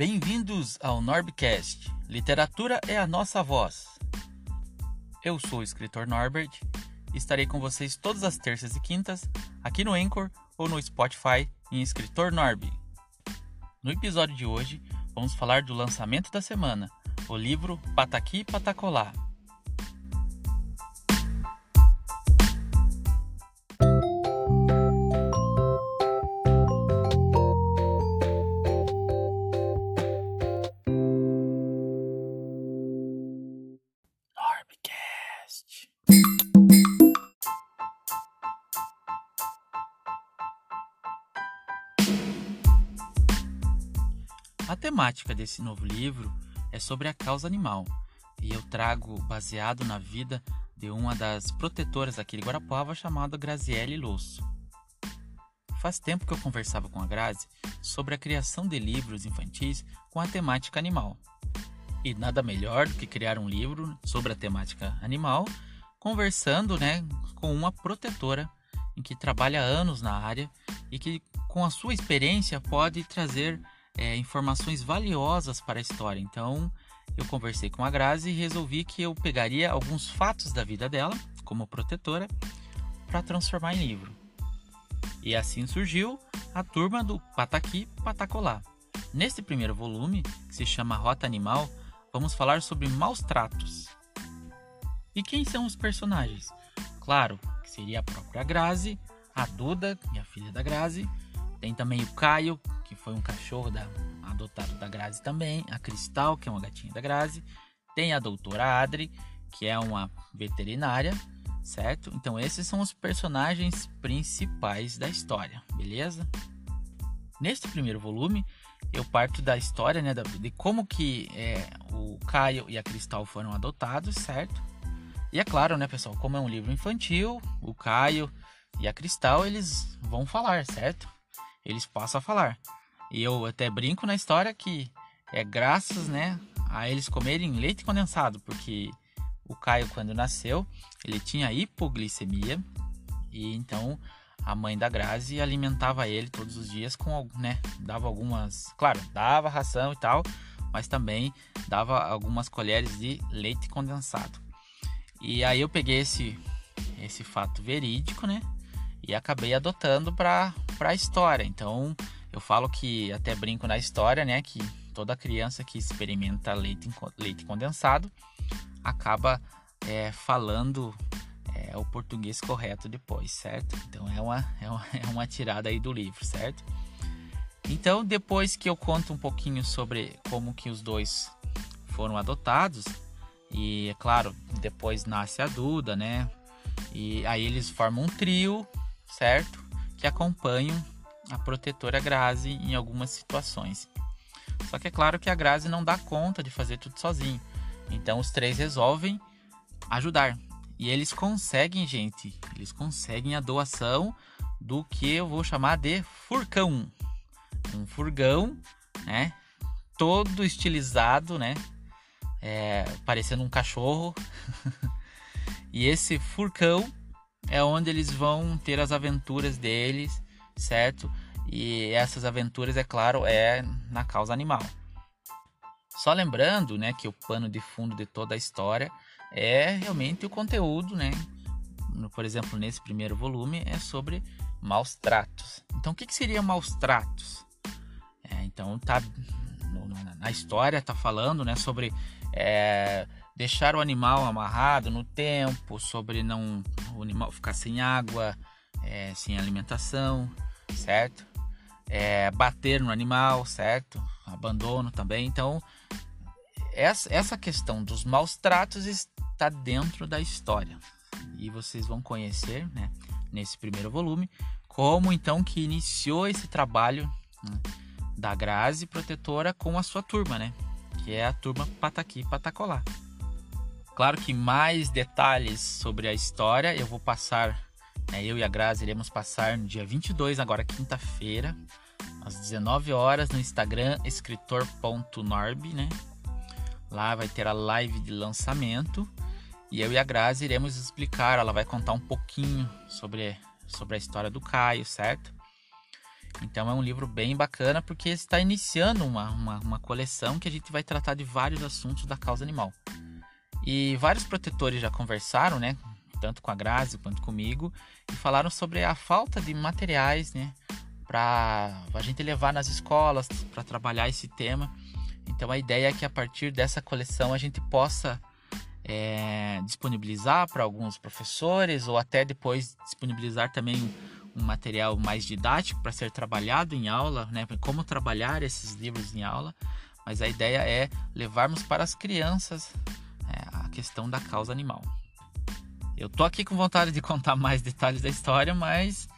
Bem-vindos ao Norbcast. Literatura é a nossa voz. Eu sou o escritor Norbert e estarei com vocês todas as terças e quintas aqui no Anchor ou no Spotify em Escritor Norb. No episódio de hoje, vamos falar do lançamento da semana, o livro Pataqui Patacolá, temática desse novo livro é sobre a causa animal e eu trago baseado na vida de uma das protetoras aqui de Guarapuava chamada Graziele Losso. Faz tempo que eu conversava com a Grazi sobre a criação de livros infantis com a temática animal. E nada melhor do que criar um livro sobre a temática animal, conversando né, com uma protetora em que trabalha anos na área e que, com a sua experiência, pode trazer é, informações valiosas para a história. Então, eu conversei com a Grazi e resolvi que eu pegaria alguns fatos da vida dela, como protetora, para transformar em livro. E assim surgiu a turma do Pataqui Patacolá. Neste primeiro volume, que se chama Rota Animal, vamos falar sobre maus tratos. E quem são os personagens? Claro, que seria a própria Grazi, a Duda, minha filha da Grazi, tem também o Caio, que foi um cachorro da, adotado da Grazi também. A Cristal, que é uma gatinha da Grazi. Tem a doutora Adri, que é uma veterinária, certo? Então esses são os personagens principais da história, beleza? Neste primeiro volume, eu parto da história, né, de como que é, o Caio e a Cristal foram adotados, certo? E é claro, né, pessoal, como é um livro infantil, o Caio e a Cristal, eles vão falar, certo? Eles passam a falar. E eu até brinco na história que é graças, né, a eles comerem leite condensado, porque o Caio quando nasceu, ele tinha hipoglicemia e então a mãe da Grazi alimentava ele todos os dias com, né, dava algumas, claro, dava ração e tal, mas também dava algumas colheres de leite condensado. E aí eu peguei esse esse fato verídico, né? E acabei adotando para para a história. Então, eu falo que até brinco na história, né, que toda criança que experimenta leite, leite condensado acaba é, falando é, o português correto depois, certo? Então é uma, é uma, é uma tirada aí do livro, certo? Então depois que eu conto um pouquinho sobre como que os dois foram adotados e é claro depois nasce a Duda, né? E aí eles formam um trio, certo? Que acompanham a protetora Grazi em algumas situações. Só que é claro que a Grazi não dá conta de fazer tudo sozinho. Então os três resolvem ajudar. E eles conseguem, gente, eles conseguem a doação do que eu vou chamar de furcão. Um furgão, né? Todo estilizado, né? É, parecendo um cachorro. e esse furcão é onde eles vão ter as aventuras deles, certo? E essas aventuras, é claro, é na causa animal. Só lembrando, né, que o pano de fundo de toda a história é realmente o conteúdo, né? Por exemplo, nesse primeiro volume é sobre maus tratos. Então, o que, que seria maus tratos? É, então, tá na história tá falando, né, sobre é, deixar o animal amarrado no tempo, sobre não animal ficar sem água, é, sem alimentação, certo? É, bater no animal, certo? Abandono também. Então, essa, essa questão dos maus tratos está dentro da história. E vocês vão conhecer, né, nesse primeiro volume, como então que iniciou esse trabalho né, da Grazi Protetora com a sua turma, né? Que é a turma Pataqui Patacolá. Claro que mais detalhes sobre a história eu vou passar, né, eu e a Grazi iremos passar no dia 22, agora quinta-feira, às 19 horas no Instagram escritor.norb, né? Lá vai ter a live de lançamento e eu e a Grazi iremos explicar, ela vai contar um pouquinho sobre, sobre a história do Caio, certo? Então é um livro bem bacana porque está iniciando uma, uma, uma, coleção que a gente vai tratar de vários assuntos da causa animal. E vários protetores já conversaram, né? Tanto com a Grazi quanto comigo, e falaram sobre a falta de materiais, né? Para a gente levar nas escolas, para trabalhar esse tema. Então a ideia é que a partir dessa coleção a gente possa é, disponibilizar para alguns professores ou até depois disponibilizar também um, material mais didático para ser trabalhado em aula, né? Como trabalhar esses livros em aula. Mas a ideia é levarmos para as crianças questão da causa animal. Eu tô aqui com vontade de contar mais detalhes da história, mas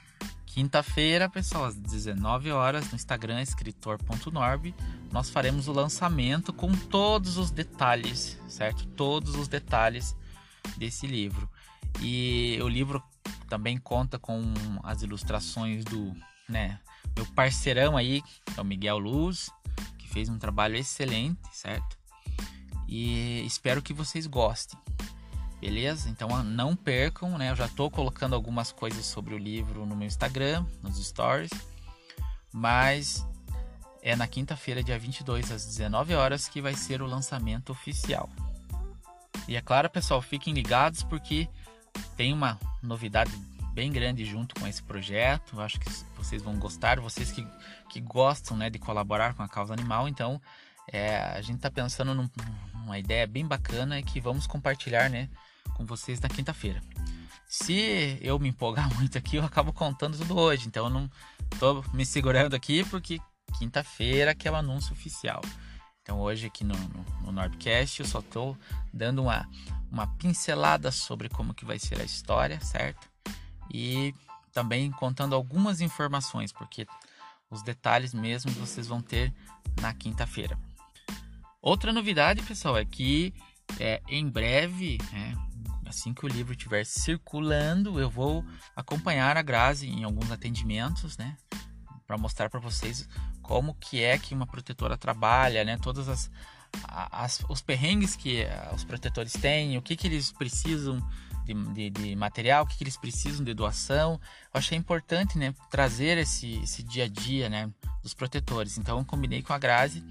quinta-feira, pessoal, às 19 horas, no Instagram escritor.norb, nós faremos o lançamento com todos os detalhes, certo? Todos os detalhes desse livro. E o livro também conta com as ilustrações do, né, meu parceirão aí, é o Miguel Luz, que fez um trabalho excelente, certo? E espero que vocês gostem. Beleza? Então ah, não percam, né? Eu já estou colocando algumas coisas sobre o livro no meu Instagram, nos stories. Mas é na quinta-feira, dia 22, às 19 horas, que vai ser o lançamento oficial. E é claro, pessoal, fiquem ligados porque tem uma novidade bem grande junto com esse projeto. Eu acho que vocês vão gostar, vocês que, que gostam né, de colaborar com a causa animal. Então, é, a gente está pensando num, numa ideia bem bacana que vamos compartilhar né, com vocês na quinta-feira. Se eu me empolgar muito aqui, eu acabo contando tudo hoje. Então, eu não estou me segurando aqui porque quinta-feira, que é o anúncio oficial. Então hoje aqui no, no, no Nordcast eu só estou dando uma, uma pincelada sobre como que vai ser a história, certo? E também contando algumas informações, porque os detalhes mesmo vocês vão ter na quinta-feira. Outra novidade, pessoal, é que é, em breve, é, assim que o livro estiver circulando, eu vou acompanhar a Grazi em alguns atendimentos, né? Para mostrar para vocês como que é que uma protetora trabalha, né? Todas as, as os perrengues que eh, os protetores têm, o que que eles precisam de, de, de material, o que, que eles precisam de doação. Eu achei importante, né, trazer esse, esse dia a dia, né, dos protetores. Então, eu combinei com a Grazi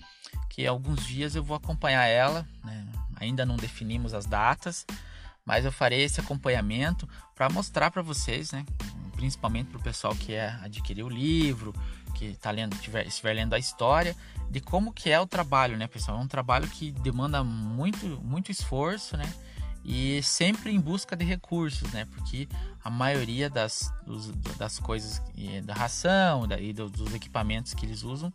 que alguns dias eu vou acompanhar ela, né? Ainda não definimos as datas, mas eu farei esse acompanhamento para mostrar para vocês, né, principalmente para o pessoal que é adquirir o livro, que está lendo, tiver, estiver lendo a história, de como que é o trabalho, né, pessoal? É um trabalho que demanda muito, muito esforço, né? E sempre em busca de recursos, né? Porque a maioria das, dos, das coisas da ração e dos equipamentos que eles usam,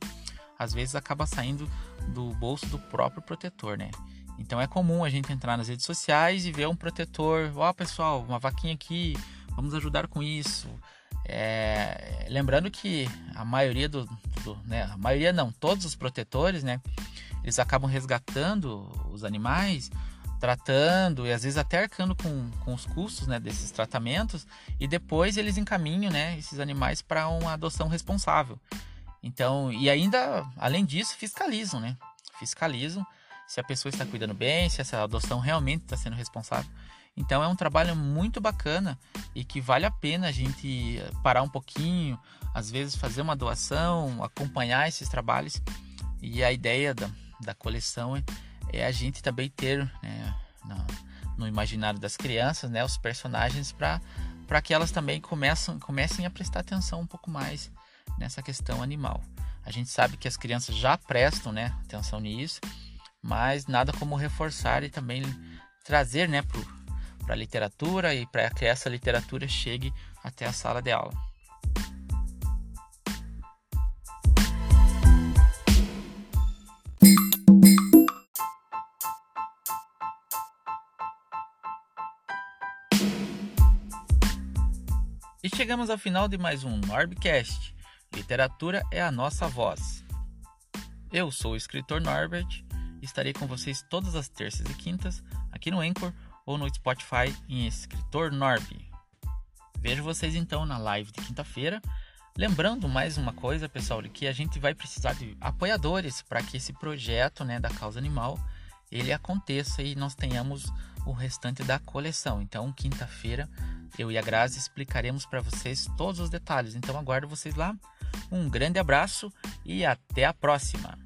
às vezes acaba saindo do bolso do próprio protetor, né? Então é comum a gente entrar nas redes sociais e ver um protetor, ó oh, pessoal, uma vaquinha aqui, vamos ajudar com isso. É, lembrando que a maioria do, do, né, a maioria não, todos os protetores, né, eles acabam resgatando os animais, tratando e às vezes até arcando com, com os custos, né, desses tratamentos e depois eles encaminham, né, esses animais para uma adoção responsável. Então, e ainda, além disso, fiscalizam, né, fiscalizam se a pessoa está cuidando bem, se essa adoção realmente está sendo responsável. Então é um trabalho muito bacana e que vale a pena a gente parar um pouquinho, às vezes fazer uma doação, acompanhar esses trabalhos. E a ideia da, da coleção é, é a gente também ter né, no, no, imaginário das crianças né, os personagens para que elas também começam, comecem a prestar atenção um pouco mais nessa questão animal. A gente sabe que as crianças já prestam né, atenção nisso, mas nada como reforçar e também trazer né, para para a literatura e para que essa literatura chegue até a sala de aula. E chegamos ao final de mais um Norbcast. Literatura é a nossa voz. Eu sou o escritor Norbert e estarei com vocês todas as terças e quintas aqui no Anchor ou no Spotify em Escritor Norb. Vejo vocês então na live de quinta-feira. Lembrando mais uma coisa, pessoal, que a gente vai precisar de apoiadores para que esse projeto né, da causa animal ele aconteça e nós tenhamos o restante da coleção. Então, quinta-feira, eu e a Grazi explicaremos para vocês todos os detalhes. Então, aguardo vocês lá. Um grande abraço e até a próxima!